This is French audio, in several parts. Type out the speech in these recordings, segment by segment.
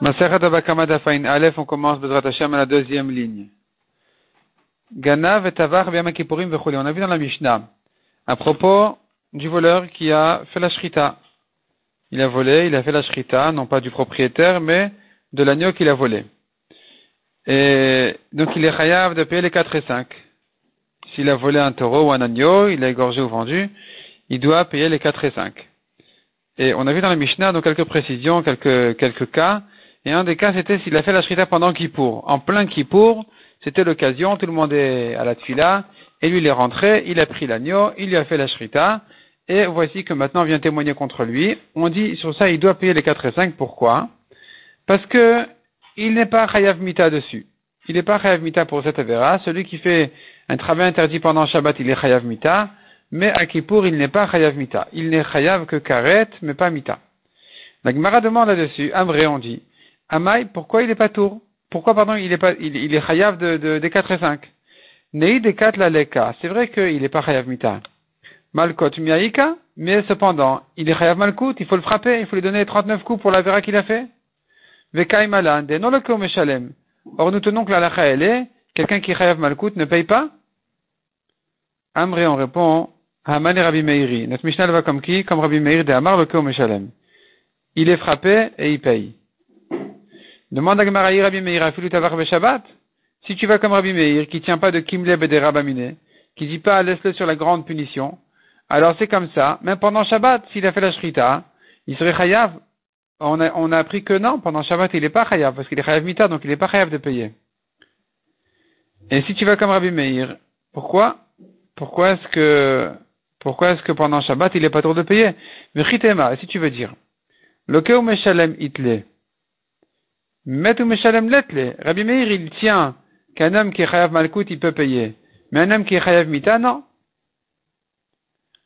On commence Hashem la deuxième ligne. On a vu dans la Mishnah, à propos du voleur qui a fait la shrita. Il a volé, il a fait la shrita, non pas du propriétaire, mais de l'agneau qu'il a volé. Et donc il est chayav de payer les 4 et 5. S'il a volé un taureau ou un agneau, il a égorgé ou vendu, il doit payer les 4 et 5. Et on a vu dans la Mishnah donc quelques précisions, quelques, quelques cas, et un des cas, c'était s'il a fait la shrita pendant Kippour. En plein Kippour, c'était l'occasion, tout le monde est à la tfila, et lui il est rentré, il a pris l'agneau, il lui a fait la shrita, et voici que maintenant on vient témoigner contre lui. On dit sur ça, il doit payer les 4 et 5. Pourquoi? Parce que il n'est pas chayav mita dessus. Il n'est pas chayav mita pour cette avéra. Celui qui fait un travail interdit pendant Shabbat, il est chayav mita, mais à Kippour, il n'est pas chayav mita. Il n'est chayav que karet, mais pas mita. La Gemara demande là-dessus, Amré, on dit, Amai, pourquoi il n'est pas tour? Pourquoi, pardon, il est pas, il, il est chayav de, de, des 4 et 5 Nei des 4 la leka. C'est vrai qu'il n'est pas chayav mita. Malkot miaika, mais cependant, il est chayav malkout, il faut le frapper, il faut lui donner 39 coups pour la vera qu'il a fait? Vekai malan, non le meshalem. Or, nous tenons que la lacha, elle est, quelqu'un qui est chayav malkout ne paye pas? Amré, on répond, Haman et Rabbi Meiri. Notre Mishnah va comme qui? Comme Rabbi Meir de Amar le meshalem. Il est frappé et il paye. Demande à Gemaraï Rabbi Meir, Shabbat. Si tu vas comme Rabbi Meir, qui tient pas de Kimleb et des Rabamine, qui dit pas laisse-le sur la grande punition, alors c'est comme ça. Même pendant Shabbat, s'il a fait la Shrita, il serait Chayav. On a, on a appris que non, pendant Shabbat, il n'est pas Chayav, parce qu'il est Chayav Mita, donc il n'est pas Chayav de payer. Et si tu vas comme Rabbi Meir, pourquoi Pourquoi est-ce que pourquoi est-ce que pendant Shabbat, il n'est pas trop de payer? Mais si tu veux dire, le Keu Itle, Met ou Meshalem Letle, Rabbi Meir, il tient qu'un homme qui est Chayav Malkout, il peut payer. Mais un homme qui est Chayav Mita, non.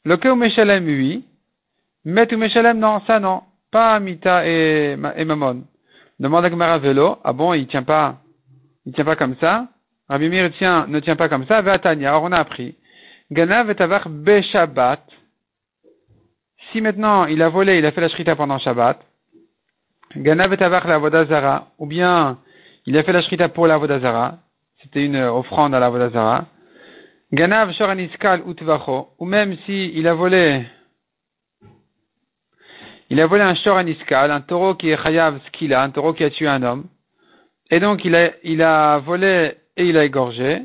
Le Keu Meshalem, oui. Met ou Meshalem, non, ça non. Pas Mita et, et Mamon. Demande à Gemara Vélo, ah bon, il tient pas, il tient pas comme ça. Rabbi Meir tient, ne tient pas comme ça. Vatania, alors on a appris. Ganav et Tavar Shabbat. Si maintenant il a volé, il a fait la shrita pendant Shabbat. Ganav et la Vodazara. Ou bien il a fait la shrita pour la Vodazara. C'était une offrande à la Vodazara. Ganav Shoraniskal Utvacho. Ou même si il a volé, il a volé un Shoraniskal, un taureau qui est Chayav Skila, un taureau qui a tué un homme. Et donc il a, il a volé et il a égorgé.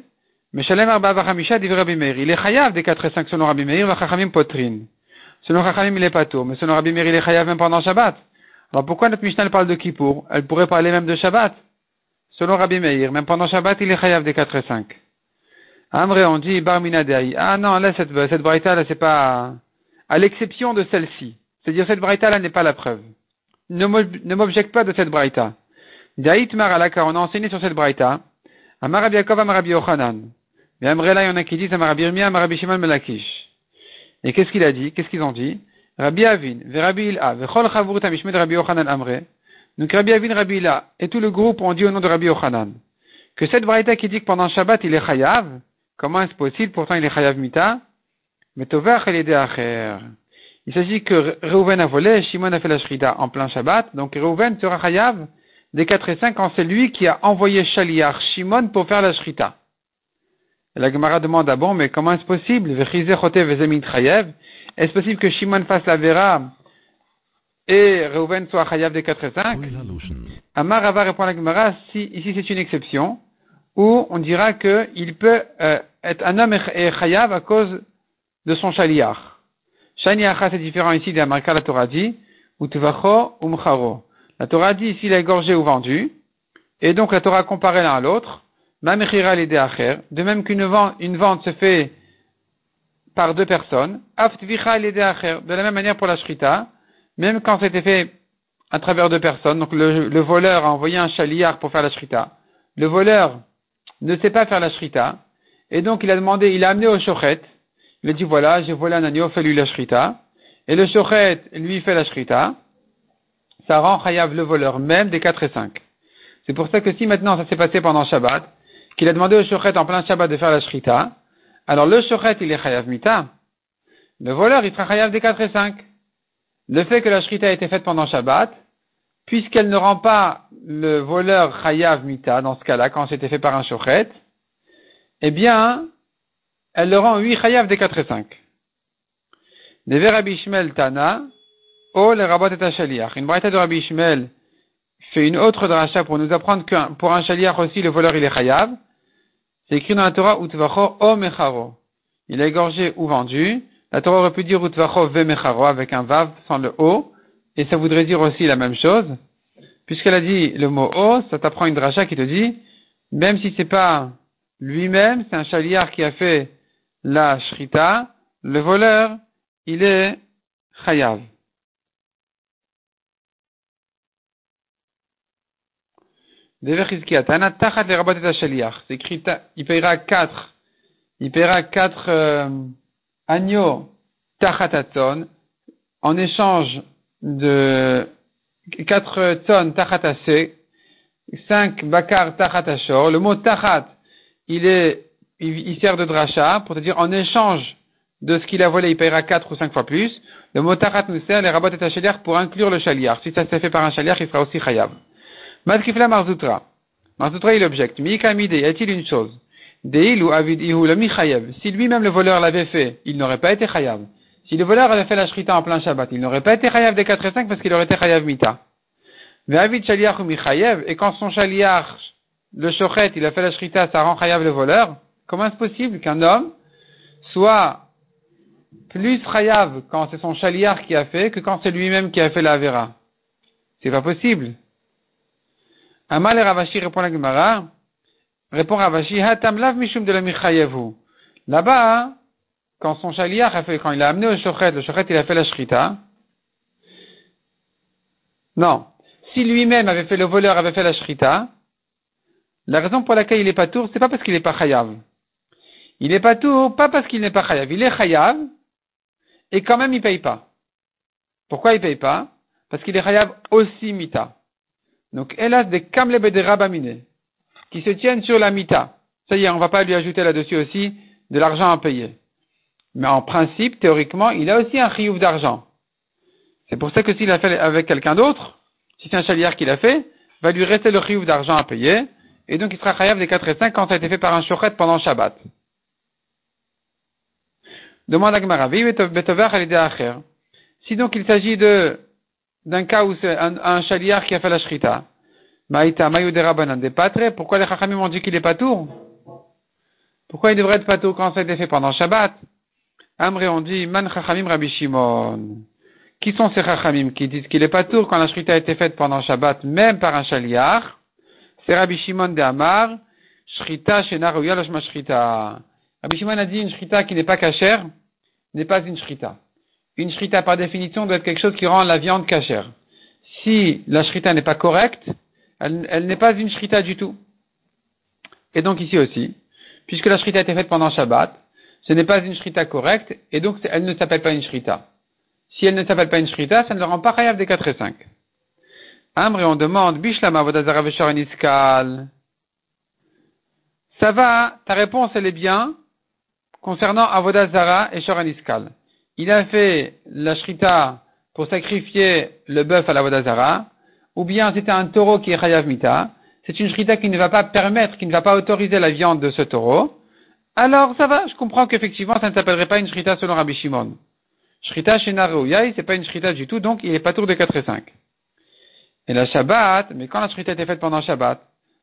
Mais Shalem Arba Vachamisha dit Rabbi Meir. Il est chayav des 4 et 5 selon Rabbi Meir, Vachachamim Potrin. Selon Chachamim, il est pas tôt. Mais selon Rabbi Meir, il est chayav même pendant Shabbat. Alors pourquoi notre Mishnah parle de Kippour? Elle pourrait parler même de Shabbat. Selon Rabbi Meir, même pendant Shabbat, il est chayav des 4 et 5. Amré, on dit Barmina. Ah non, là, cette, cette braïta, là, c'est pas, à l'exception de celle-ci. C'est-à-dire, cette braïta, là, n'est pas la preuve. Ne m'objecte pas de cette braïta. Daït Maralaka, on a enseigné sur cette braïta. Amar Rabbi Yaakov, Amar Rabbi Yochanan. Mais Amré là, il y en a qui disent Amar Rabbi Yirmiyah, Amar Rabbi Shimon Melakish. Et qu'est-ce qu'il a dit? Qu'est-ce qu'ils ont dit? Rabbi Avin, Rabbi Il'a, ve Chol Chavurut Amishmed Rabbi Yochanan Amré. Donc Rabbi Avin, Rabbi et tout le groupe ont dit au nom de Rabbi Yochanan que cette braïta qui dit que pendant Shabbat il est chayav, comment est-ce possible? Pourtant il est chayav mita. Mais Tover el acher. Il s'agit que Reuven a volé, Shimon a fait la shrida en plein Shabbat, donc Reuven sera chayav des 4 et 5 quand c'est lui qui a envoyé Shaliach Shimon pour faire la shrita. La Gemara demande, ah bon, mais comment est-ce possible? Est-ce possible que Shimon fasse la vera et Reuven soit chayav des 4 et 5 Amar Rava répond à la Gemara, si, ici c'est une exception, où on dira qu'il peut euh, être un homme et chayav à cause de son shaliach. Shaliach c'est différent ici de la marque la Torah dit, utvacho umcharo. La Torah dit s'il est égorgé ou vendu, et donc la Torah compare l'un à l'autre, de même qu'une vente, une vente se fait par deux personnes, de la même manière pour la shrita, même quand c'était fait à travers deux personnes, donc le, le voleur a envoyé un chaliard pour faire la shrita, le voleur ne sait pas faire la shrita, et donc il a demandé, il a amené au shochet, il a dit voilà, j'ai volé un agneau, fais-lui la shrita, et le shochet lui fait la shrita, ça rend chayav le voleur même des 4 et 5. C'est pour ça que si maintenant ça s'est passé pendant Shabbat, qu'il a demandé au shochet en plein Shabbat de faire la shrita, alors le shochet il est chayav mita, le voleur il sera chayav des 4 et 5. Le fait que la shrita a été faite pendant Shabbat, puisqu'elle ne rend pas le voleur chayav mita, dans ce cas-là, quand c'était fait par un shochet, eh bien, elle le rend 8 chayav des 4 et 5. Neve Rabbi Ishmael Tana, O le rabot et shaliach. Une braïta de Rabbi Ishmael fait une autre dracha pour nous apprendre que pour un shaliach aussi, le voleur il est chayav. C'est écrit dans la Torah, Utvacho o mecharo. Il est égorgé ou vendu. La Torah aurait pu dire Utvacho ve mecharo avec un vav sans le o. Et ça voudrait dire aussi la même chose. Puisqu'elle a dit le mot o, ça t'apprend une dracha qui te dit, même si c'est pas lui-même, c'est un chaliar qui a fait la shrita, le voleur, il est chayav. C'est écrit, il paiera quatre, il paiera quatre euh, agneaux tachataton en échange de quatre tonnes tachatase, cinq bakar tachatashor. Le mot tachat, il est, il, sert de dracha pour te dire en échange de ce qu'il a volé, il paiera quatre ou cinq fois plus. Le mot tachat nous sert, les rabots et pour inclure le chaliar. Si ça s'est fait par un chaliar, il sera aussi chayav. Matkifla Marzoutra. Marzoutra, il objecte. Mikamide, y a-t-il une chose? Deil ou avid ihu le chayav. Si lui-même le voleur l'avait fait, il n'aurait pas été chayav. Si le voleur avait fait la shrita en plein Shabbat, il n'aurait pas été chayav des 4 et 5 parce qu'il aurait été chayav mita. Mais avid shaliach ou michayev, et quand son shaliach, le shochet, il a fait la shrita, ça rend chayav le voleur, comment est-ce possible qu'un homme soit plus chayav quand c'est son shaliach qui a fait que quand c'est lui-même qui a fait la vera? C'est pas possible. Amal et Ravashi répond la Gemara, répond Ravashi, hatam lav mishum de la michayevu. Là-bas, quand son chaliach a fait, quand il a amené au shochet, le shochet il a fait la shrita. Non. Si lui-même avait fait, le voleur avait fait la shrita, la raison pour laquelle il est pas tour, c'est pas parce qu'il est pas chayav. Il est pas tour, pas parce qu'il n'est pas chayav. Il est chayav, et quand même il paye pas. Pourquoi il paye pas? Parce qu'il est chayav aussi mita. Donc, hélas, des kamle de rabamine, qui se tiennent sur la mita. Ça y est, on va pas lui ajouter là-dessus aussi de l'argent à payer. Mais en principe, théoriquement, il a aussi un chiouf d'argent. C'est pour ça que s'il a fait avec quelqu'un d'autre, si c'est un chalière qu'il a fait, va lui rester le chiouf d'argent à payer, et donc il sera chayav des 4 et 5 quand ça a été fait par un shochet pendant Shabbat. Demande à Gemara, si donc il s'agit de, d'un cas où c'est un, un chaliar qui a fait la shrita, Maïta, Mayudera des patre, pourquoi les chachamim ont dit qu'il est pas tour? Pourquoi il devrait être pas tour quand ça a été fait pendant Shabbat? Amré, on dit, Man Chachamim Rabbi Shimon. Qui sont ces Chachamim qui disent qu'il est pas tour quand la shrita a été faite pendant Shabbat, même par un chaliar? C'est Rabbi Shimon de Amar, Shrita Shena Lashma Shrita. Rabbi Shimon a dit une shrita qui n'est pas cachère, n'est pas une shrita. Une shrita, par définition, doit être quelque chose qui rend la viande cachère. Si la shrita n'est pas correcte, elle, n'est pas une shrita du tout. Et donc ici aussi, puisque la shrita a été faite pendant Shabbat, ce n'est pas une shrita correcte, et donc elle ne s'appelle pas une shrita. Si elle ne s'appelle pas une shrita, ça ne le rend pas chayav des 4 et 5. Amr, et on demande, Bishlama Vodazara Iskal. Ça va, ta réponse elle est bien, concernant Avodazara et Shoraniskal. Il a fait la shrita pour sacrifier le bœuf à l'Avodazara, ou bien c'était un taureau qui est chayav mita, c'est une shrita qui ne va pas permettre, qui ne va pas autoriser la viande de ce taureau, alors ça va, je comprends qu'effectivement ça ne s'appellerait pas une shrita selon Rabbi Shimon. Shrita chez ce c'est pas une shrita du tout, donc il n'est pas tour de 4 et 5. Et la Shabbat, mais quand la shrita était faite pendant Shabbat,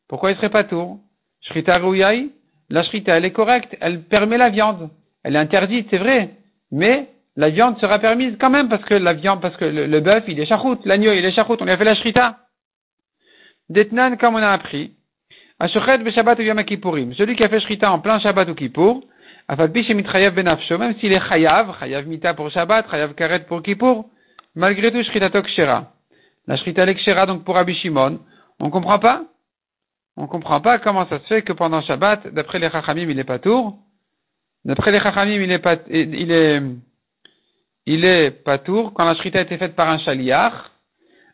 pourquoi il serait pas tour? Shrita Rouyai, la shrita elle est correcte, elle permet la viande. Elle est interdite, c'est vrai, mais la viande sera permise quand même parce que la viande, parce que le, bœuf il est charout, l'agneau il est charout, on lui a fait la shrita. Detnan comme on a appris, Shabbat ou Yom. Celui qui a fait Shrita en plein Shabbat ou Kippour, benafsho, même s'il est Chayav, Chayav Mita pour Shabbat, Chayav Karet pour Kippour, malgré tout Shrita Tokshera. La Shrita Lekshera donc pour Rabbi Shimon, on comprend pas? On comprend pas comment ça se fait que pendant Shabbat, d'après les Chachamim, il est pas tour. D'après les Chachamim, il est pas, il est, il est pas tour quand la Shrita a été faite par un Shaliach.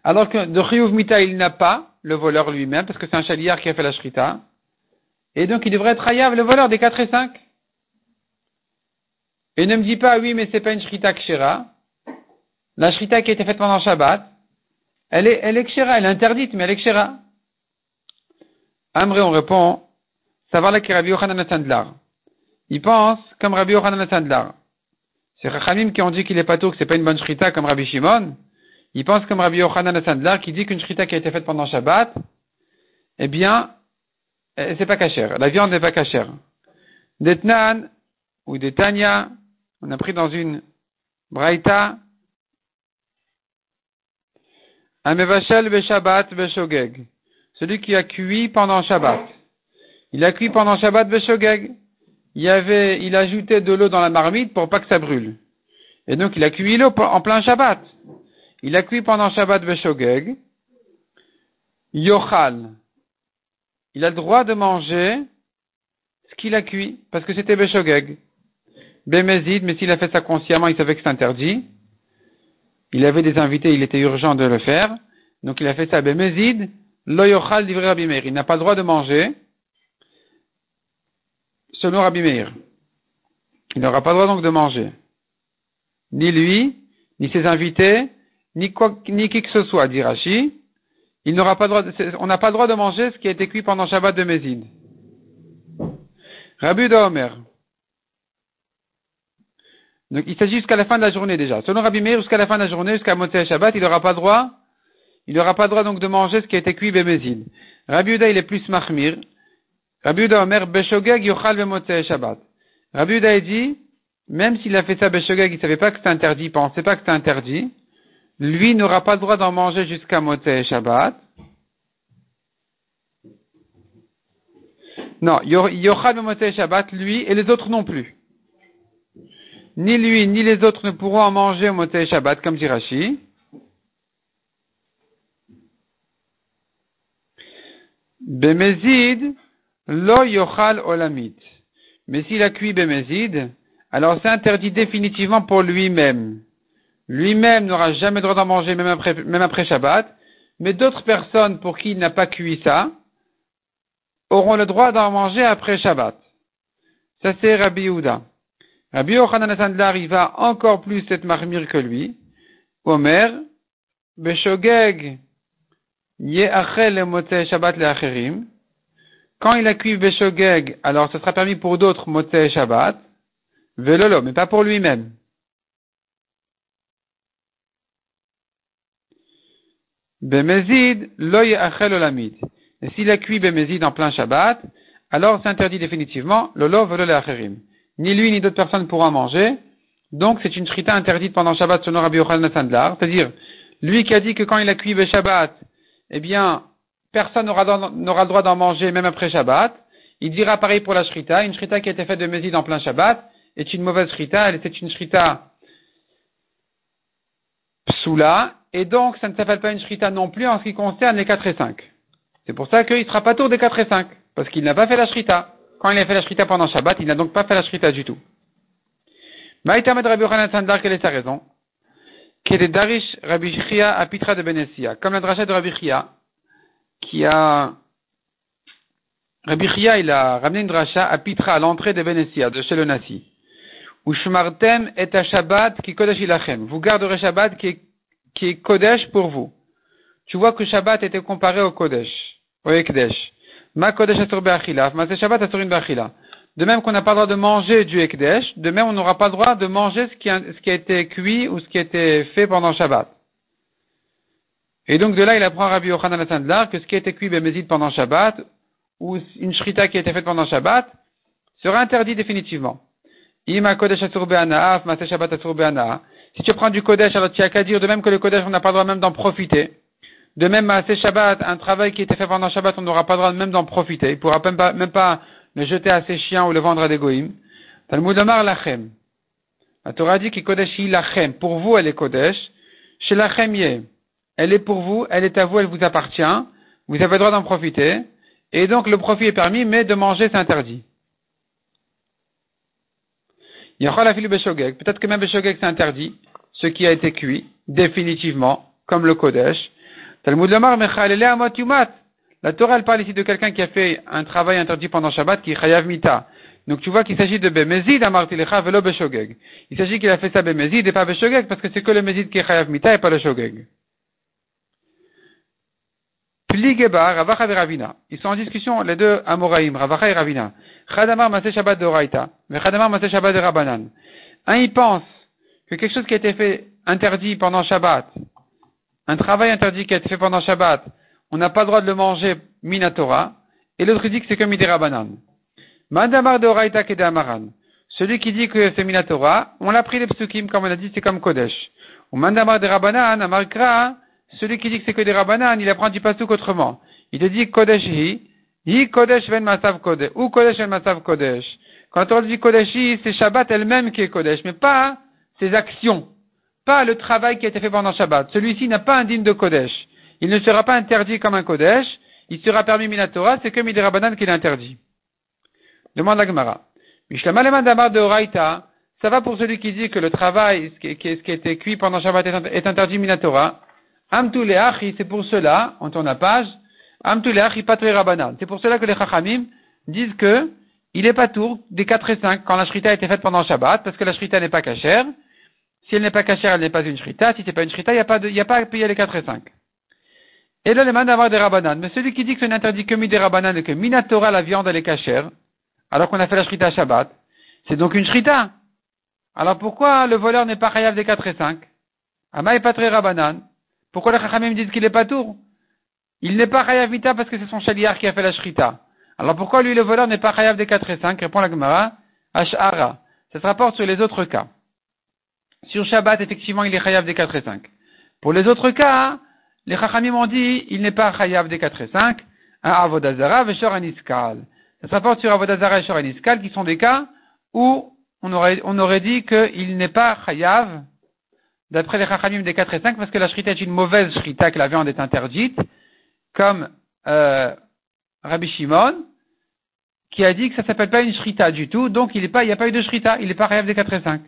Alors que de Chiyuv Mita, il n'a pas le voleur lui-même, parce que c'est un chaliar qui a fait la shrita. Et donc il devrait être hayav, le voleur des 4 et 5. Et ne me dis pas, oui, mais c'est pas une shrita kshera. La shrita qui a été faite pendant Shabbat, elle est, elle elle est interdite, mais elle est kshera. Amré, on répond, savoir qui Rabbi Yochanan Sandlar. Il pense comme Rabbi Yochanan Sandlar. C'est Rachamim qui ont dit qu'il est pas tout, que c'est pas une bonne shrita comme Rabbi Shimon. Il pense comme Rabbi Yochanan Sandlar qui dit qu'une shrita qui a été faite pendant Shabbat, eh bien, eh, c'est pas cachère. La viande n'est pas cachère. D'Etnan ou d'Etania, on a pris dans une Braïta, Amevachel Beshabbat Beshogeg. Celui qui a cuit pendant Shabbat. Il a cuit pendant Shabbat Beshogeg. Il avait, il a ajouté de l'eau dans la marmite pour pas que ça brûle. Et donc il a cuit l'eau en plein Shabbat. Il a cuit pendant Shabbat Beshogeg. Yochal. Il a le droit de manger ce qu'il a cuit, parce que c'était Beshogeg. Bemezid, mais s'il a fait ça consciemment, il savait que c'est interdit. Il avait des invités, il était urgent de le faire. Donc il a fait ça. Bemezid, loyochal divrei Rabbi Meir. Il n'a pas le droit de manger selon Rabbi Meir. Il n'aura pas le droit donc de manger. Ni lui, ni ses invités, ni, qui que ce soit, dit Rashi. Il on n'a pas le droit de manger ce qui a été cuit pendant Shabbat de Mézid. Rabbi de. Donc il s'agit jusqu'à la fin de la journée déjà. Selon Rabbi Meir, jusqu'à la fin de la journée, jusqu'à Motzei Shabbat, il n'aura pas droit, il n'aura pas droit donc de manger ce qui a été cuit Bémézid. Rabbi Uda, il est plus mahmir. Rabbi Uda Omer, Beshogeg yochal Shabbat. Rabbi Uda, dit, même s'il a fait ça Beshogeg, il savait pas que c'était interdit, il pensait pas que c'était interdit, lui n'aura pas le droit d'en manger jusqu'à Motzei Shabbat. Non, yochal Bemotzei Shabbat, lui, et les autres non plus. Ni lui, ni les autres ne pourront en manger au Motzei Shabbat, comme dit Rashi. Bemezid, lo yochal olamit. Mais s'il a cuit Bemezid, alors c'est interdit définitivement pour lui-même. Lui-même n'aura jamais le droit d'en manger, même après, Shabbat. Mais d'autres personnes pour qui il n'a pas cuit ça, auront le droit d'en manger après Shabbat. Ça c'est Rabbi Yehuda. Rabbi Yochanan Sandlar, il va encore plus être marmire que lui. Omer, Beshogeg, Yeachel le Shabbat le Acherim. Quand il a cuit Beshogeg, alors ce sera permis pour d'autres Motzei Shabbat. Velolo, mais pas pour lui-même. Bemezid, lo Yeachel olamid. Et s'il a cuit Bemezid en plein Shabbat, alors c'est interdit définitivement, lolo velo le Acherim ni lui ni d'autres personnes pourront manger. Donc c'est une shrita interdite pendant Shabbat selon Rabbi Yochanan Sandlar. C'est-à-dire, lui qui a dit que quand il a cuit Shabbat, eh bien, personne n'aura le droit d'en manger même après Shabbat. Il dira pareil pour la shrita. Une shrita qui a été faite de Mésid en plein Shabbat est une mauvaise shrita. Elle était une shrita psoula. Et donc, ça ne s'appelle pas une shrita non plus en ce qui concerne les 4 et 5. C'est pour ça qu'il ne sera pas tour des 4 et 5. Parce qu'il n'a pas fait la shrita. Quand il a fait la shrita pendant Shabbat, il n'a donc pas fait la shrita du tout. Maïtamed Rabbi Sandar, quelle est sa raison? Qui est Darish Rabbi Chia à Pitra de Benessia. Comme la dracha de Rabbi Chia, qui a. Rabbi Chia, il a ramené une dracha à Pitra, à l'entrée de Benessia, de chez le Nasi. Ou Shmartem et à Shabbat qui Kodesh ilachem. Vous garderez Shabbat qui est, Kodesh pour vous. Tu vois que Shabbat était comparé au Kodesh, au Ekdesh. Ma Kodesh Ma Shabbat De même qu'on n'a pas le droit de manger du Ekdesh, de même on n'aura pas le droit de manger ce qui a été cuit ou ce qui a été fait pendant Shabbat. Et donc de là, il apprend à Rabbi Yochanan que ce qui a été cuit Bémézid pendant Shabbat, ou une shrita qui a été faite pendant Shabbat, sera interdit définitivement. Kodesh Si tu prends du Kodesh, alors tu as qu'à dire de même que le Kodesh, on n'a pas le droit même d'en profiter. De même, ces Shabbat, un travail qui était fait pendant Shabbat, on n'aura pas le droit même d'en profiter. Il ne pourra même pas, même pas le jeter à ses chiens ou le vendre à des goïms. Talmud Amar Lachem. La Torah dit que Kodesh Lachem. Pour vous, elle est Kodesh. Chez Lachem. Elle est pour vous, elle est à vous, elle vous appartient. Vous avez le droit d'en profiter. Et donc, le profit est permis, mais de manger, c'est interdit. Peut-être que même Beshogeg, c'est interdit. Ce qui a été cuit, définitivement, comme le Kodesh. Lamar La Torah, parle ici de quelqu'un qui a fait un travail interdit pendant Shabbat, qui est Chayav Mita. Donc tu vois qu'il s'agit de Bemezid Amartilecha velo Beshogeg. Il s'agit qu'il a fait ça Bemezid et pas Beshogeg, parce que c'est que le Mezid qui est Chayav Mita et pas le Shogeg. Pligebar, Ravacha et Ravina. Ils sont en discussion, les deux Amoraïm, Ravacha et Ravina. Chadamar Masé Shabbat de Oraita, mais Chadamar Masé Shabbat de Rabanan. Un, il pense que quelque chose qui a été fait interdit pendant Shabbat, un travail interdit qui a été fait pendant Shabbat, on n'a pas le droit de le manger Minatora, et l'autre dit que c'est comme Rabanan. Mandamar de Oraita Amaran. Celui qui dit que c'est Minatora, on l'a pris les psukim, comme on a dit, c'est comme Kodesh. Ou Mandamar de Rabanan, Amarkra, celui qui dit que c'est que des Rabbanan, il apprend du pasuk autrement. Il dit Kodesh hi, hi Kodesh ven masav Kodesh, ou Kodesh ven masav Kodesh. Quand on dit Kodesh hi, c'est Shabbat elle-même qui est Kodesh, mais pas ses actions, pas le travail qui a été fait pendant Shabbat. Celui-ci n'a pas un digne de Kodesh. Il ne sera pas interdit comme un Kodesh, il sera permis Minatora, c'est comme des Rabbanan qui l'interdit. Demande la Gemara. De Oraita, ça va pour celui qui dit que le travail, ce qui, a été cuit pendant Shabbat est interdit Minatora. Amtuleachi, c'est pour cela, on tourne la page, Amtuleachi patre rabanan. C'est pour cela que les chachamim disent que il est pas tour des 4 et 5 quand la shrita a été faite pendant Shabbat, parce que la shrita n'est pas cachère. Si elle n'est pas cachère, elle n'est pas une shrita. Si c'est pas une shrita, il n'y a pas de, a pas à payer les 4 et 5. Et là, le man d'avoir des rabanan. Mais celui qui dit que c'est interdit que mi des rabanan et que minatora la viande elle est cachère, alors qu'on a fait la shrita Shabbat, c'est donc une shrita. Alors pourquoi le voleur n'est pas chayav des 4 et 5? Ama et patre rabanan. Pourquoi les Chachamim disent qu'il n'est pas tour? Il n'est pas Chayav Mita parce que c'est son chaliar qui a fait la Shrita. Alors pourquoi lui le voleur n'est pas Chayav des 4 et 5 Répond la Gemara. Ash'ara. Ça se rapporte sur les autres cas. Sur Shabbat, effectivement, il est Chayav des 4 et 5. Pour les autres cas, les Chachamim ont dit il n'est pas Chayav des 4 et 5, un Avodazara, Veshor Aniskal. Ça se rapporte sur Avodazara et Shor Aniskal qui sont des cas où on aurait, on aurait dit qu'il n'est pas Chayav d'après les Chachamim des 4 et 5, parce que la shrita est une mauvaise shrita, que la viande est interdite, comme euh, Rabbi Shimon, qui a dit que ça s'appelle pas une shrita du tout, donc il n'y a pas eu de shrita, il n'est pas rêve des 4 et 5.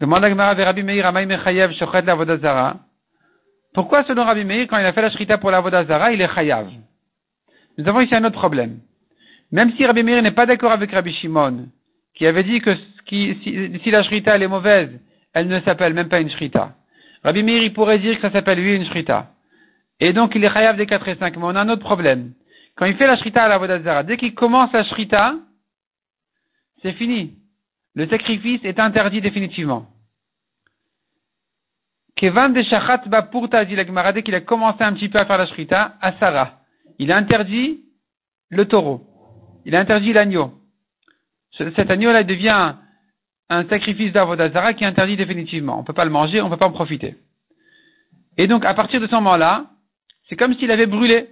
Demande à Rabbi Meir Mechayev la Vodazara. Pourquoi selon Rabbi Meir, quand il a fait la shrita pour la Vodazara, il est chayav? Nous avons ici un autre problème. Même si Rabbi Meir n'est pas d'accord avec Rabbi Shimon, qui avait dit que si, si la shrita elle est mauvaise, elle ne s'appelle même pas une shrita. Rabbi Meir, il pourrait dire que ça s'appelle lui une shrita. Et donc il est chayav des 4 et 5. Mais on a un autre problème. Quand il fait la shrita à la Vodazara, dès qu'il commence la shrita, c'est fini. Le sacrifice est interdit définitivement. Kevan de Shachat Bapurta dit la dès qu'il a commencé un petit peu à faire la shrita, à Sarah. Il a interdit le taureau. Il a interdit l'agneau. Cet agneau-là devient un sacrifice d'Avodazara qui est interdit définitivement. On ne peut pas le manger, on ne peut pas en profiter. Et donc, à partir de ce moment-là, c'est comme s'il avait brûlé.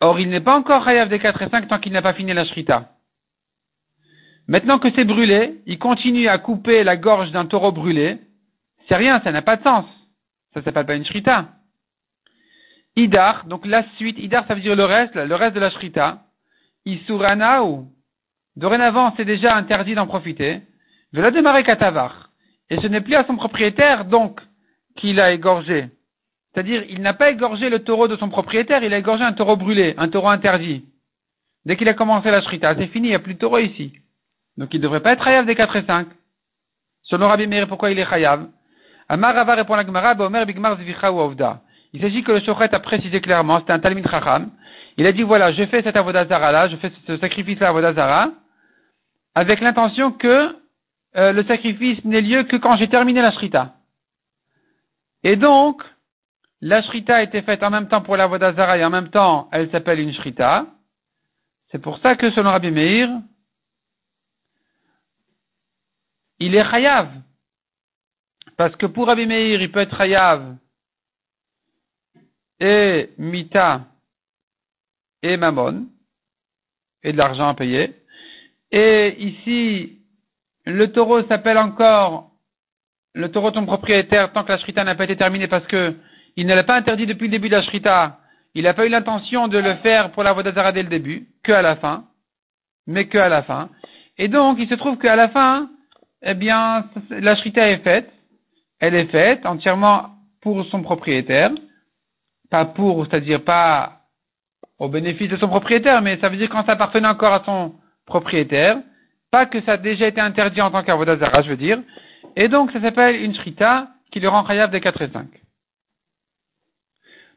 Or, il n'est pas encore Hayav des 4 et 5 tant qu'il n'a pas fini la Shrita. Maintenant que c'est brûlé, il continue à couper la gorge d'un taureau brûlé. C'est rien, ça n'a pas de sens. Ça s'appelle pas une Shrita. Idar, donc la suite, Idar ça veut dire le reste, le reste de la Shrita. Isuranaou. Dorénavant, c'est déjà interdit d'en profiter. la démarrer Katavar. Et ce n'est plus à son propriétaire, donc, qu'il a égorgé. C'est-à-dire, il n'a pas égorgé le taureau de son propriétaire, il a égorgé un taureau brûlé, un taureau interdit. Dès qu'il a commencé la shrita, c'est fini, il n'y a plus de taureau ici. Donc il ne devrait pas être chayav des 4 et 5. Selon Rabbi Meir, pourquoi il est chayav? Amar Rava répond la Gemara, Omer Bigmar Zvicha Il s'agit que le Shochet a précisé clairement, c'était un Talmud Chacham, il a dit voilà, je fais cet avodazara là, je fais ce sacrifice à avodazara, avec l'intention que euh, le sacrifice n'ait lieu que quand j'ai terminé la shrita. Et donc, la shrita a été faite en même temps pour l'avodazara et en même temps elle s'appelle une shrita. C'est pour ça que selon Rabbi Meir, il est chayav. Parce que pour Rabbi Meir, il peut être chayav et mita et mammon, et de l'argent à payer. Et ici, le taureau s'appelle encore le taureau ton propriétaire tant que la shrita n'a pas été terminée parce que il ne l'a pas interdit depuis le début de la shrita. Il n'a pas eu l'intention de le faire pour la Vodazara dès le début, que à la fin, mais que à la fin. Et donc, il se trouve qu'à la fin, eh bien, la shrita est faite. Elle est faite entièrement pour son propriétaire. Pas pour, c'est-à-dire pas au bénéfice de son propriétaire, mais ça veut dire quand ça appartenait encore à son propriétaire, pas que ça a déjà été interdit en tant qu'avodazara, je veux dire, et donc ça s'appelle une shrita qui le rend chayav des 4 et 5.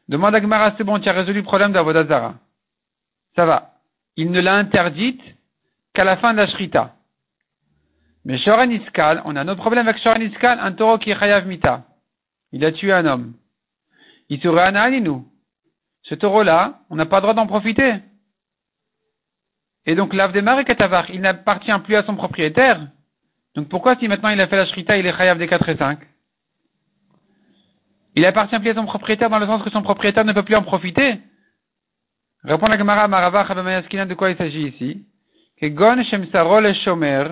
Demande à Gemara, c'est bon, tu as résolu le problème d'Avodazara. Ça va. Il ne l'a interdite qu'à la fin de la shrita. Mais Shoran Iskal, on a un autre problème avec Shoran Iskal, un taureau qui est chayav mita. Il a tué un homme. Il serait un nous. Ce taureau-là, on n'a pas le droit d'en profiter. Et donc, l'Avdemar et Katavar, il n'appartient plus à son propriétaire. Donc, pourquoi si maintenant il a fait la shrita, il est chayav des 4 et 5? Il appartient plus à son propriétaire dans le sens que son propriétaire ne peut plus en profiter. Répond la Gemara Maravach de quoi il s'agit ici? Que Gon Shomer.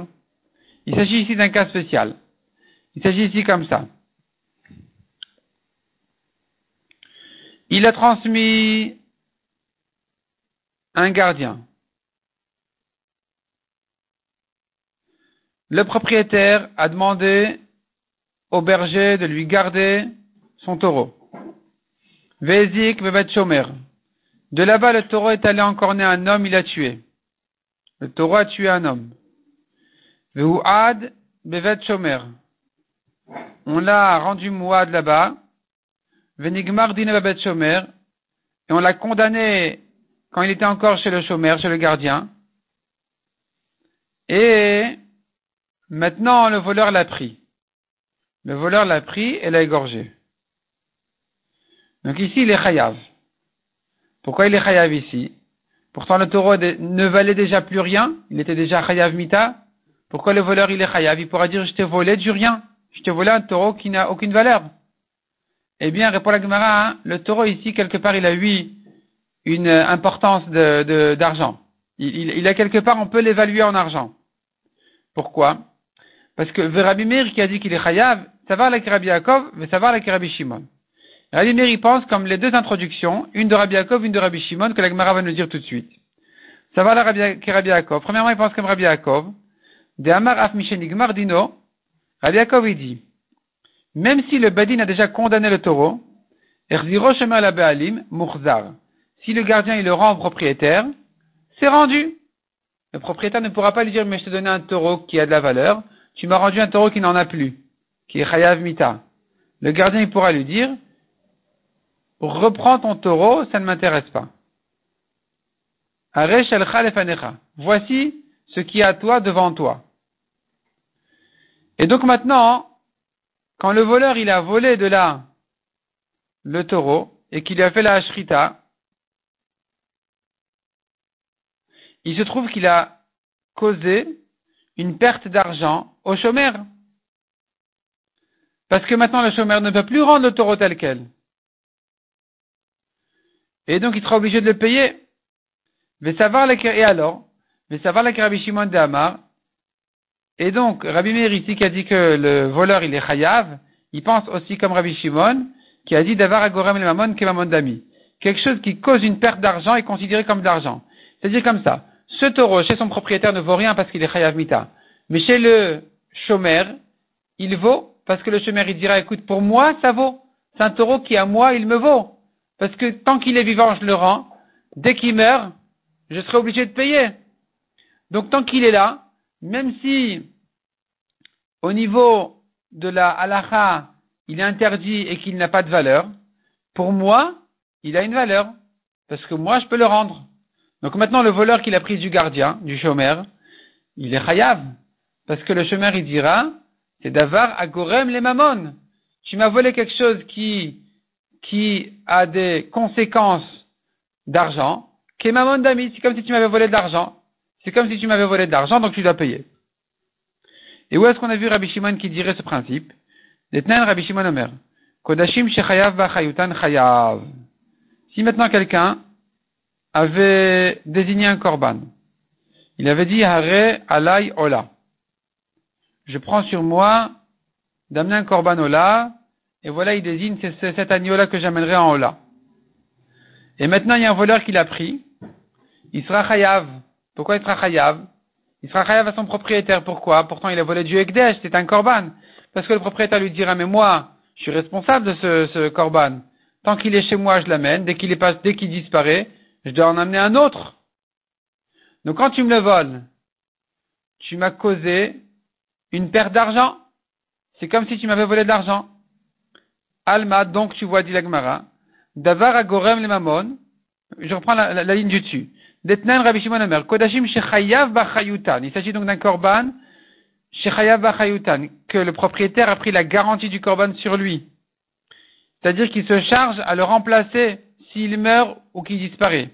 Il s'agit ici d'un cas spécial. Il s'agit ici comme ça. Il a transmis un gardien. Le propriétaire a demandé au berger de lui garder son taureau. Vezik Bevet Shomer. De là-bas, le taureau est allé encore né un homme, il a tué. Le taureau a tué un homme. Vehuad Bevet Shomer. On l'a rendu mouad là-bas. Venigmar Dine Bevet Shomer. Et on l'a condamné quand il était encore chez le chômeur, chez le gardien. Et maintenant, le voleur l'a pris. Le voleur l'a pris et l'a égorgé. Donc ici, il est chayav. Pourquoi il est chayav ici? Pourtant, le taureau ne valait déjà plus rien. Il était déjà chayav mita. Pourquoi le voleur, il est chayav Il pourra dire, je t'ai volé du rien. Je t'ai volé un taureau qui n'a aucune valeur. Eh bien, répond la Gemara, hein, le taureau ici, quelque part, il a eu une importance d'argent. il, a quelque part, on peut l'évaluer en argent. Pourquoi? Parce que Verabimir qui a dit qu'il est chayav, ça va avec Rabbi Yaakov, mais ça va avec Rabbi Shimon. Rabbi Meir pense comme les deux introductions, une de Rabbi Yaakov, une de Rabbi Shimon, que la Gemara va nous dire tout de suite. Ça va la Rabbi, Rabbi Yaakov. Premièrement, il pense comme Rabbi Yaakov. De Amar Af Dino. Rabbi Yaakov, il dit, même si le Badin a déjà condamné le taureau. Si le gardien, il le rend au propriétaire, c'est rendu. Le propriétaire ne pourra pas lui dire, mais je t'ai donné un taureau qui a de la valeur, tu m'as rendu un taureau qui n'en a plus, qui est Chayav Mita. Le gardien, pourra lui dire, reprends ton taureau, ça ne m'intéresse pas. Voici ce qui est à toi devant toi. Et donc maintenant, quand le voleur il a volé de là le taureau et qu'il a fait la ashrita, il se trouve qu'il a causé une perte d'argent au chômeur. Parce que maintenant le chômeur ne peut plus rendre le taureau tel quel. Et donc il sera obligé de le payer. Mais savoir et alors, mais savoir la Shimon de Hamar. Et donc, Rabbi Meir ici qui a dit que le voleur il est chayav, il pense aussi comme Rabbi Shimon, qui a dit d'avoir agorem le mamon que mamon d'ami. Quelque chose qui cause une perte d'argent est considéré comme d'argent. C'est-à-dire comme ça. Ce taureau, chez son propriétaire, ne vaut rien parce qu'il est chayav mita. Mais chez le chômeur, il vaut parce que le chômeur, il dira, écoute, pour moi, ça vaut. C'est un taureau qui, à moi, il me vaut. Parce que tant qu'il est vivant, je le rends. Dès qu'il meurt, je serai obligé de payer. Donc tant qu'il est là, même si au niveau de la halakha, il est interdit et qu'il n'a pas de valeur, pour moi, il a une valeur. Parce que moi, je peux le rendre. Donc maintenant, le voleur qu'il a pris du gardien, du chômeur, il est chayav. Parce que le chômeur, il dira, c'est d'avoir agorem les mamon. Tu m'as volé quelque chose qui qui a des conséquences d'argent, qui est maman d'ami, c'est comme si tu m'avais volé de l'argent. C'est comme si tu m'avais volé de l'argent, donc tu dois payer. Et où est-ce qu'on a vu Rabbi Shimon qui dirait ce principe Détnan Rabbi Shimon Omer. Kodashim shechayav chayav. Si maintenant quelqu'un avait désigné un korban, il avait dit Hare alay ola. Je prends sur moi d'amener un korban ola et voilà, il désigne, c'est cet agneau-là que j'amènerai en Ola. Et maintenant, il y a un voleur qui l'a pris. Il sera chayav. Pourquoi il sera chayav Il sera chayav à son propriétaire. Pourquoi? Pourtant, il a volé du Ekdesh, c'est un korban. Parce que le propriétaire lui dira, mais moi, je suis responsable de ce, ce korban. Tant qu'il est chez moi, je l'amène. Dès qu'il est pas, dès qu'il disparaît, je dois en amener un autre. Donc quand tu me le voles, tu m'as causé une perte d'argent. C'est comme si tu m'avais volé de l'argent. Alma, donc tu vois, dit l'Agmara, Davar agorem le mamon, je reprends la, la, ligne du dessus. Rabbi Shimon Kodashim. Il s'agit donc d'un korban, shechayav bachayutan, que le propriétaire a pris la garantie du korban sur lui. C'est-à-dire qu'il se charge à le remplacer s'il meurt ou qu'il disparaît.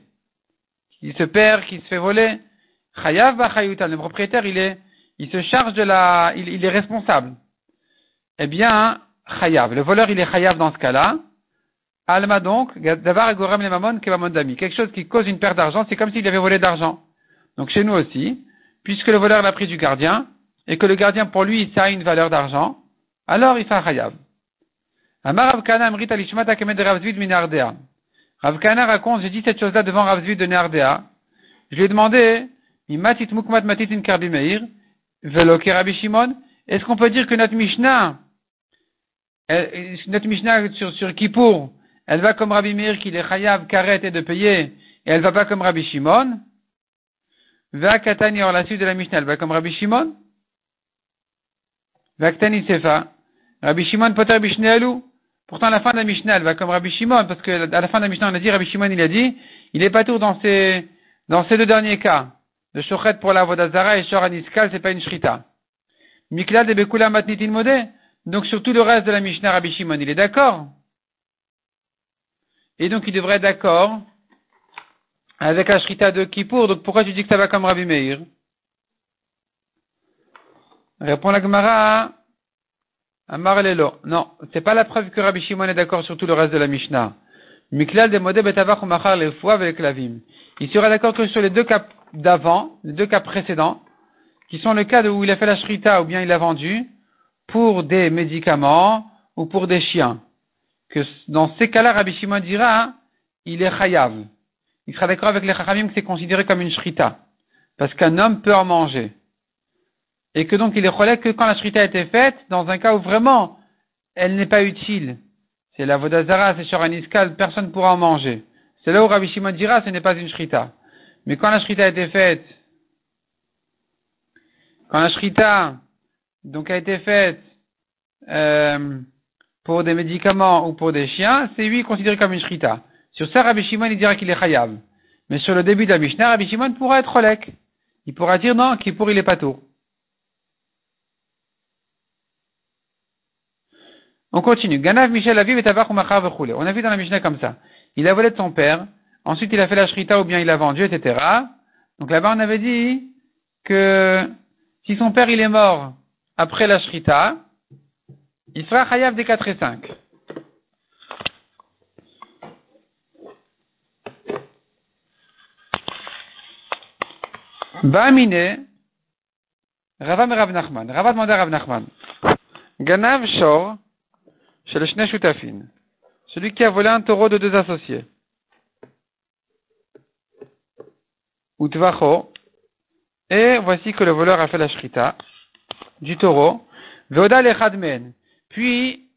Qu'il se perd, qu'il se fait voler. Chayav bachayutan, le propriétaire, il est, il se charge de la, il, il est responsable. Eh bien, chayav. Le voleur, il est chayav dans ce cas-là. Alma donc, gorem le mamon. Quelque chose qui cause une perte d'argent, c'est comme s'il avait volé d'argent. Donc chez nous aussi, puisque le voleur l'a pris du gardien, et que le gardien pour lui, ça a une valeur d'argent, alors il fait un chayav. Amar Ravkana amrit. Ravkana raconte, j'ai dit cette chose-là devant Ravzvid de Nardea. Je lui ai demandé, matit mukmat matit in karbi meir, velo Rabbi Shimon, est-ce qu'on peut dire que notre Mishnah, notre Mishnah sur, sur Kippour, elle va comme Rabbi Meir qui est chayav karet et de payer, et elle va pas comme Rabbi Shimon. Va katani or la suite de la Mishnah, elle va comme Rabbi Shimon. Va katani sefa. Rabbi Shimon poter bishnelu. Pourtant, à la fin de la Mishnah, elle va comme Rabbi Shimon, parce que à la fin de la Mishnah, on a dit, Rabbi Shimon, il a dit, il est pas tout dans ces, dans deux derniers cas. De Shochet pour la Vodazara et Shor Aniskal, c'est pas une shrita. Mikla de Bekula Matnitin Modé. Donc, sur tout le reste de la Mishnah, Rabbi Shimon, il est d'accord. Et donc il devrait être d'accord avec la Shrita de Kippour. Donc pourquoi tu dis que ça va comme Rabbi Meir? Répond la Gemara. Amar Lelo. Non, c'est pas la preuve que Rabbi Shimon est d'accord sur tout le reste de la Mishnah. Miklal de Machar les avec la Vim. Il sera d'accord que sur les deux cas d'avant, les deux cas précédents, qui sont le cas où il a fait la Shrita ou bien il a vendu, pour des médicaments ou pour des chiens que dans ces cas-là, Rabbi Shimon dira, il est chayav. Il sera d'accord avec les chachamim que c'est considéré comme une shrita. Parce qu'un homme peut en manger. Et que donc il est relais que quand la shrita a été faite, dans un cas où vraiment elle n'est pas utile. C'est la vodazara, c'est sur un iskal, personne ne pourra en manger. C'est là où Rabbi Shimon dira, ce n'est pas une shrita. Mais quand la shrita a été faite, quand la shrita, donc a été faite, euh, pour des médicaments ou pour des chiens, c'est lui considéré comme une shrita. Sur ça, Rabbi Shimon, il dira qu'il est chayav. Mais sur le début de la Mishnah, Rabbi Shimon pourra être rolek. Il pourra dire non, qui pour il est pas tout. On continue. Ganav Michel Aviv et On a vu dans la Mishnah comme ça. Il a volé de son père. Ensuite, il a fait la shrita ou bien il a vendu, etc. Donc là-bas, on avait dit que si son père il est mort après la shrita, il sera des 4 et 5. Ba'amine, Rava me Rav Nachman. Rava. Ganav Shor, chez le. Celui qui a volé un taureau de deux associés. Utvacho. Et voici que le voleur a fait la shrita du taureau. Veoda lechadmen. Puis,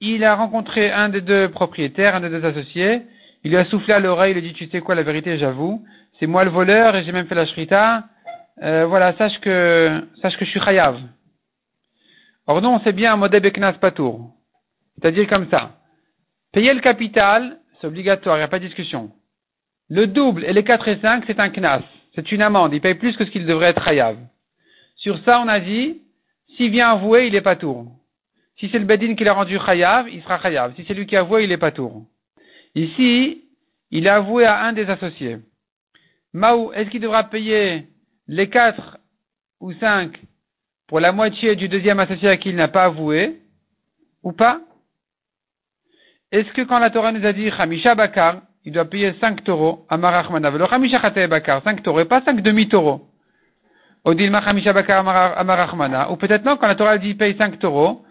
il a rencontré un des deux propriétaires, un des deux associés. Il lui a soufflé à l'oreille, il lui a dit, tu sais quoi, la vérité, j'avoue, c'est moi le voleur et j'ai même fait la shrita. Euh, voilà, sache que, sache que je suis chayav. Or non, c'est bien un modèle beknas patour. C'est-à-dire comme ça. Payer le capital, c'est obligatoire, il n'y a pas de discussion. Le double et les 4 et 5, c'est un knas. C'est une amende. Il paye plus que ce qu'il devrait être chayav. Sur ça, on a dit, s'il vient avouer, il est pas tour. Si c'est le Bedin qui l'a rendu chayav, il sera chayav. Si c'est lui qui a avoué, il est pas tour. Ici, il a avoué à un des associés. Maou, est-ce qu'il devra payer les quatre ou cinq pour la moitié du deuxième associé à qui il n'a pas avoué ou pas? Est-ce que quand la Torah nous a dit Hamisha Bakar, il doit payer cinq taureaux? À Marachmanav, le Hamisha Bakar, cinq taureaux et pas cinq demi-taureaux ou peut-être non, quand la Torah dit paye cinq taureaux,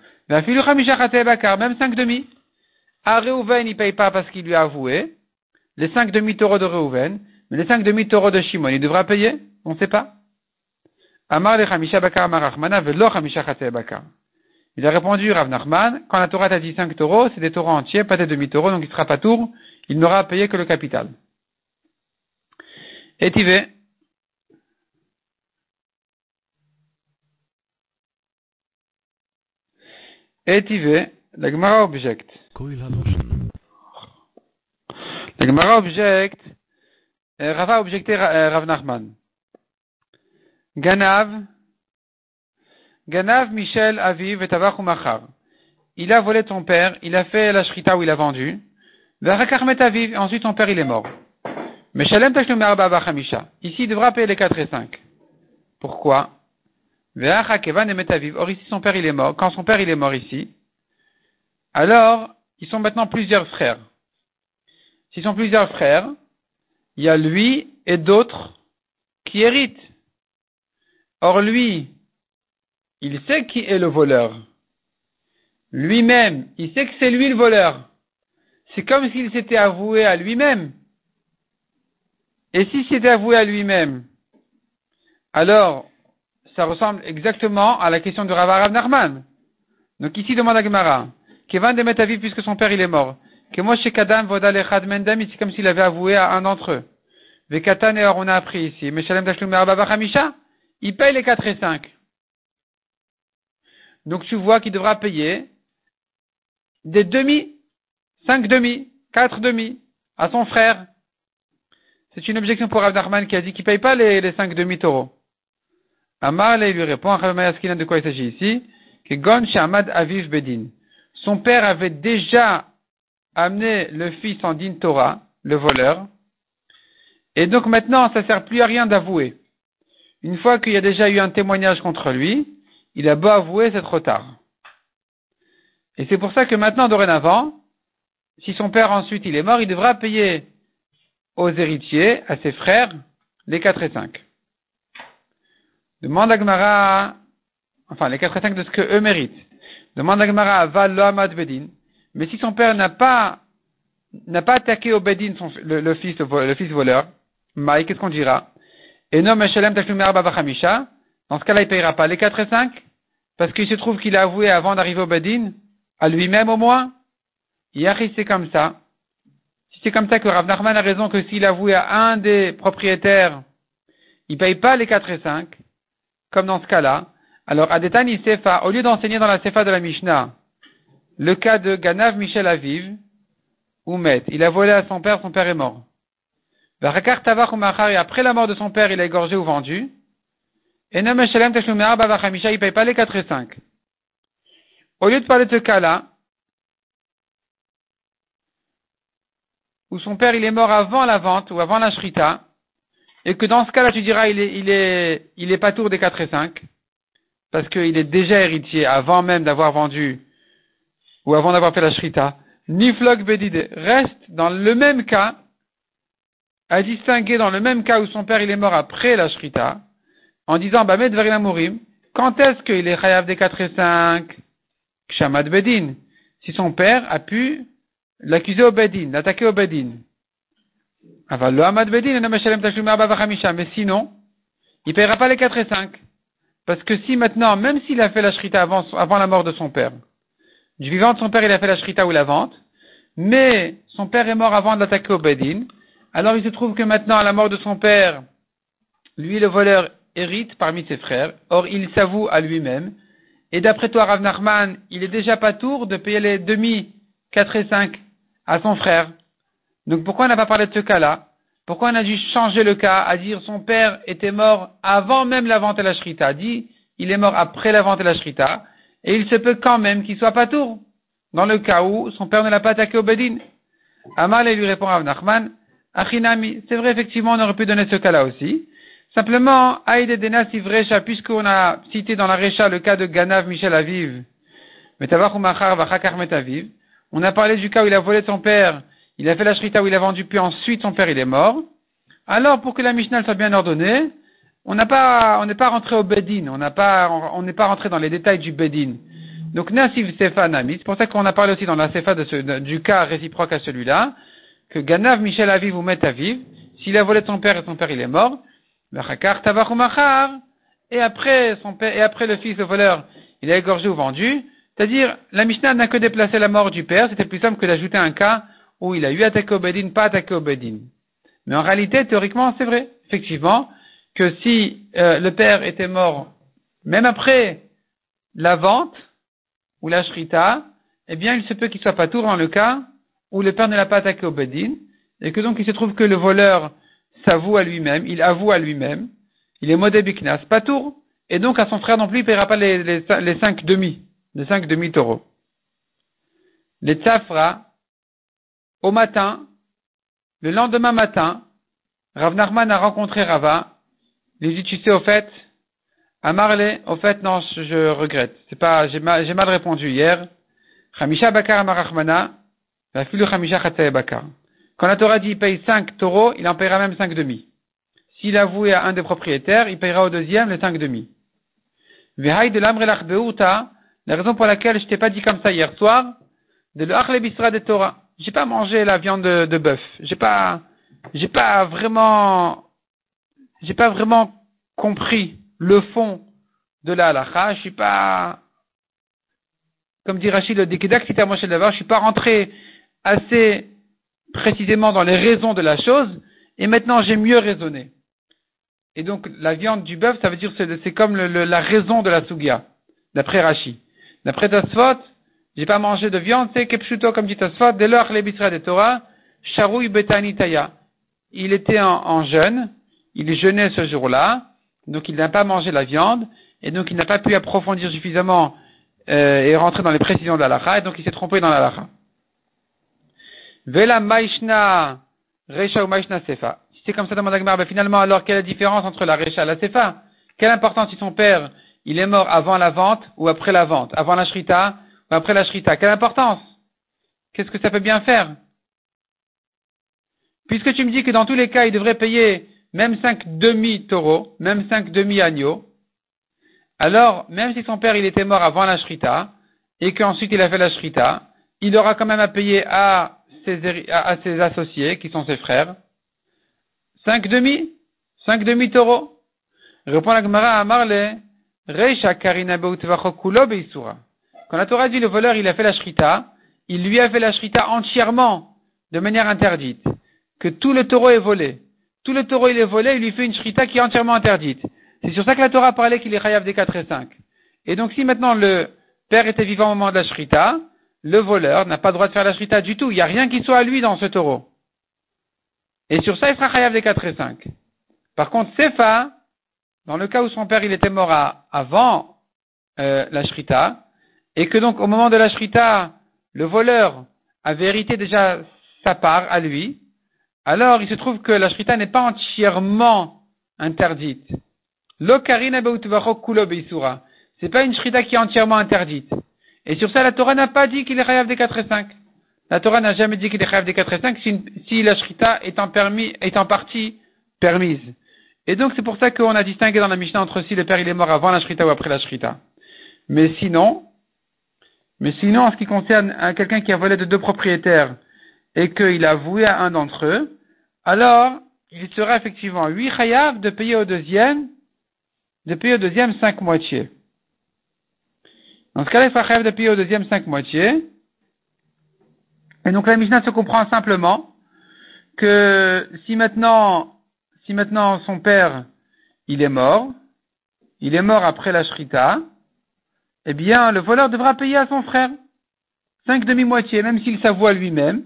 même 5 demi. À Reuven, il ne paye pas parce qu'il lui a avoué. Les 5 demi-taureaux de Reuven. Mais les 5 demi-taureaux de Shimon, il devra payer? On ne sait pas. Amar le. Il a répondu, Rav Nachman, quand la Torah t'a dit 5 taureaux, c'est des taureaux entiers, pas des demi-taureaux, donc il ne sera pas tour, il n'aura à payer que le capital. Et Et La Gemara objecte. La Gemara objecte. Euh, Rava objecté euh, Rav Nachman. Ganav. Ganav, Michel, Aviv et Tavach Machar. Il a volé ton père, il a fait la shrita où il a vendu. Varakar Aviv, ensuite ton père il est mort. Mais Shalem Ici, il devra payer les 4 et 5. Pourquoi? Or ici, son père il est mort. Quand son père il est mort ici, alors, ils sont maintenant plusieurs frères. S'ils sont plusieurs frères, il y a lui et d'autres qui héritent. Or lui, il sait qui est le voleur. Lui-même, il sait que c'est lui le voleur. C'est comme s'il s'était avoué à lui-même. Et s'il s'était avoué à lui-même, alors ça ressemble exactement à la question de Rav Narman. Donc ici demande à Gemara, Kevan de Metaviv puisque son père il est mort. Que moi chez Kadam Vodal Echad Mendem, c'est comme s'il avait avoué à un d'entre eux. Vekatan et on a appris ici. Mais Shalem Tashlum Hamisha, il paye les 4 et 5. Donc tu vois qu'il devra payer des demi, 5 demi, 4 demi à son frère. C'est une objection pour Rav qui a dit qu'il ne paye pas les, les 5 demi Amar lui répond, de quoi il s'agit ici, que Gon Shamad Aviv Bedin. Son père avait déjà amené le fils en din Torah, le voleur, et donc maintenant ça ne sert plus à rien d'avouer. Une fois qu'il y a déjà eu un témoignage contre lui, il a beau avouer, c'est trop tard. Et c'est pour ça que maintenant, dorénavant, si son père ensuite il est mort, il devra payer aux héritiers, à ses frères, les 4 et 5. Demande à Gemara, enfin les 4 et 5 de ce que eux méritent. Demande à Gemara, Val Lohamad Bedin. Mais si son père n'a pas, n'a pas attaqué au Bedin le, fils, le fils voleur, Maï, qu'est-ce qu'on dira? Et non, Meshalem Tachlumer Babachamisha, dans ce cas-là, il ne payera pas les 4 et 5, parce qu'il se trouve qu'il a avoué avant d'arriver au Bedin, à lui-même au moins. Yahri, c'est comme ça. Si c'est comme ça que Rav Nachman a raison que s'il avoué à un des propriétaires, il ne paye pas les 4 et 5, comme dans ce cas-là. Alors, Adetani Sefa, au lieu d'enseigner dans la Sefa de la Mishnah, le cas de Ganav Michel Aviv, ou Met, il a volé à son père, son père est mort. Et après la mort de son père, il a égorgé ou vendu. Et ne il paye pas les 4 et 5. Au lieu de parler de ce cas-là, où son père il est mort avant la vente ou avant la shrita, et que dans ce cas-là, tu diras, il est, il est, il est pas tour des 4 et 5, parce qu'il est déjà héritier avant même d'avoir vendu, ou avant d'avoir fait la shrita, ni flog bedide, reste dans le même cas, à distinguer dans le même cas où son père il est mort après la shrita, en disant, bah, mourim, quand est-ce qu'il est chayav des 4 et 5? Kshamad bedin. Si son père a pu l'accuser au bedin, l'attaquer au bedin. Mais sinon, il ne paiera pas les 4 et 5. Parce que si maintenant, même s'il a fait la shrita avant, la mort de son père, du vivant de son père, il a fait la shrita ou la vente, mais son père est mort avant de l'attaquer au Bedin, alors il se trouve que maintenant, à la mort de son père, lui, le voleur, hérite parmi ses frères, or il s'avoue à lui-même, et d'après toi, Rav Nachman, il est déjà pas tour de payer les demi, 4 et 5 à son frère. Donc pourquoi on n'a pas parlé de ce cas-là? Pourquoi on a dû changer le cas à dire son père était mort avant même la vente et la shrita Dit, il est mort après la vente et la shrita, et il se peut quand même qu'il soit pas tour, dans le cas où son père ne l'a pas attaqué au Bedin. Amal lui répond à Nachman, Achinami, c'est vrai effectivement on aurait pu donner ce cas-là aussi. Simplement, Aïde Denas Ivrecha, puisqu'on a cité dans la Recha le cas de Ganav Michel Aviv, on a parlé du cas où il a volé son père il a fait la shrita où il a vendu, puis ensuite son père il est mort. Alors, pour que la Mishnah soit bien ordonnée, on n'a pas, on n'est pas rentré au Bedin, on n'a pas, on n'est pas rentré dans les détails du Bedin. Donc, Nasif Sefa Nami, c'est pour ça qu'on a parlé aussi dans la Sefa du cas réciproque à celui-là, que Ganav Michel Aviv ou Met Aviv, s'il a volé son père et son père il est mort, et après son père, et après le fils de voleur, il a égorgé ou vendu, c'est-à-dire, la Mishnah n'a que déplacé la mort du père, c'était plus simple que d'ajouter un cas où il a eu attaqué au Bedin, pas attaqué au Bedin. Mais en réalité, théoriquement, c'est vrai, effectivement, que si euh, le père était mort, même après la vente ou la shrita, eh bien, il se peut qu'il soit pas tour dans le cas où le père ne l'a pas attaqué au Bedin, et que donc il se trouve que le voleur s'avoue à lui-même, il avoue à lui-même, il est modé biknas, pas tour, et donc à son frère non plus, il ne paiera pas les, les, cinq demi, les cinq demi-taureaux. Les tsafra, au matin, le lendemain matin, Rav Nachman a rencontré Rava, il dit, tu sais, au fait, à Marley, au fait, non, je regrette. C'est pas, j'ai mal, j'ai mal répondu hier. Chamisha bakar amarachmana, filu chamisha bakar. Quand la Torah dit il paye 5 taureaux, il en paiera même 5 demi. S'il avoue à un des propriétaires, il payera au deuxième les 5 demi. Vehaï de l'amrelach la raison pour laquelle je t'ai pas dit comme ça hier soir, de le bisra de Torah. J'ai pas mangé la viande de, de bœuf. J'ai pas, j'ai pas vraiment, j'ai pas vraiment compris le fond de la halacha. Je suis pas, comme dit Rachid, le Dekedak, si je suis pas rentré assez précisément dans les raisons de la chose, et maintenant j'ai mieux raisonné. Et donc la viande du bœuf, ça veut dire c'est, c'est comme la raison de la sugia, d'après Rashi. D'après Tasfot, j'ai pas mangé de viande, c'est kepshuto comme dit Tasfot, dès lors les de Torah, sharouy betanitaya. Il était en, jeûne, il jeûnait ce jour-là, donc il n'a pas mangé la viande, et donc il n'a pas pu approfondir suffisamment euh, et rentrer dans les précisions de la et donc il s'est trompé dans la Vela Maishna Recha ou Maishna Sefa. Si c'est comme ça dans Madagmar, ben finalement, alors quelle est la différence entre la Recha et la Sefa? Quelle importance si son père, il est mort avant la vente ou après la vente? Avant la Shrita après la Shrita Quelle importance? Qu'est-ce que ça peut bien faire? Puisque tu me dis que dans tous les cas, il devrait payer même cinq demi-taureaux, même cinq demi-agneaux, alors, même si son père, il était mort avant la Shrita, et qu'ensuite il a fait la Shrita, il aura quand même à payer à à, ses associés, qui sont ses frères, cinq demi, cinq demi taureaux? Répond la Gemara à Marle, Reisha Karina Beisura. Quand la Torah dit le voleur, il a fait la shrita, il lui a fait la shrita entièrement, de manière interdite. Que tout le taureau est volé. Tout le taureau il est volé, il lui fait une shrita qui est entièrement interdite. C'est sur ça que la Torah parlait qu'il est chayav des 4 et 5. Et donc si maintenant le père était vivant au moment de la shrita, le voleur n'a pas le droit de faire la shrita du tout. Il n'y a rien qui soit à lui dans ce taureau. Et sur ça, il fera chayav des 4 et 5. Par contre, Sefa, dans le cas où son père il était mort avant euh, la shrita, et que donc au moment de la shrita, le voleur avait hérité déjà sa part à lui, alors il se trouve que la shrita n'est pas entièrement interdite. L'okarina C'est pas une shrita qui est entièrement interdite. Et sur ça, la Torah n'a pas dit qu'il est chayav des 4 et 5. La Torah n'a jamais dit qu'il est chayav des 4 et 5 si, la shrita est en, permis, est en partie permise. Et donc c'est pour ça qu'on a distingué dans la Mishnah entre si le père il est mort avant la shrita ou après la shrita. Mais sinon, mais sinon en ce qui concerne quelqu'un qui a volé de deux propriétaires et qu'il a voué à un d'entre eux, alors il sera effectivement huit chayav de payer au deuxième, de payer au deuxième cinq moitiés. Dans ce cas-là, il sera de payer au deuxième cinq moitiés. Et donc la Mishnah se comprend simplement que si maintenant, si maintenant son père, il est mort, il est mort après la shrita, eh bien, le voleur devra payer à son frère cinq demi-moitiés, même s'il s'avoue lui-même.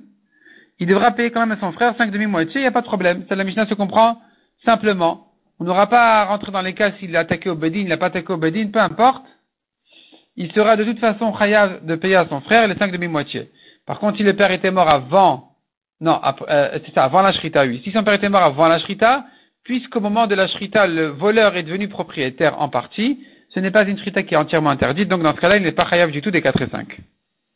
Il devra payer quand même à son frère cinq demi-moitiés, il n'y a pas de problème. Ça, la Mishnah se comprend simplement. On n'aura pas à rentrer dans les cas s'il a attaqué au Bedin, il n'a pas attaqué au Bedin, peu importe il sera de toute façon chayav de payer à son frère les cinq demi-moitiés. Par contre, si le père était mort avant, non, euh, c'est ça, avant la shrita, oui. Si son père était mort avant la shrita, puisqu'au moment de la shrita, le voleur est devenu propriétaire en partie, ce n'est pas une shrita qui est entièrement interdite, donc dans ce cas-là, il n'est pas chayav du tout des 4 et 5.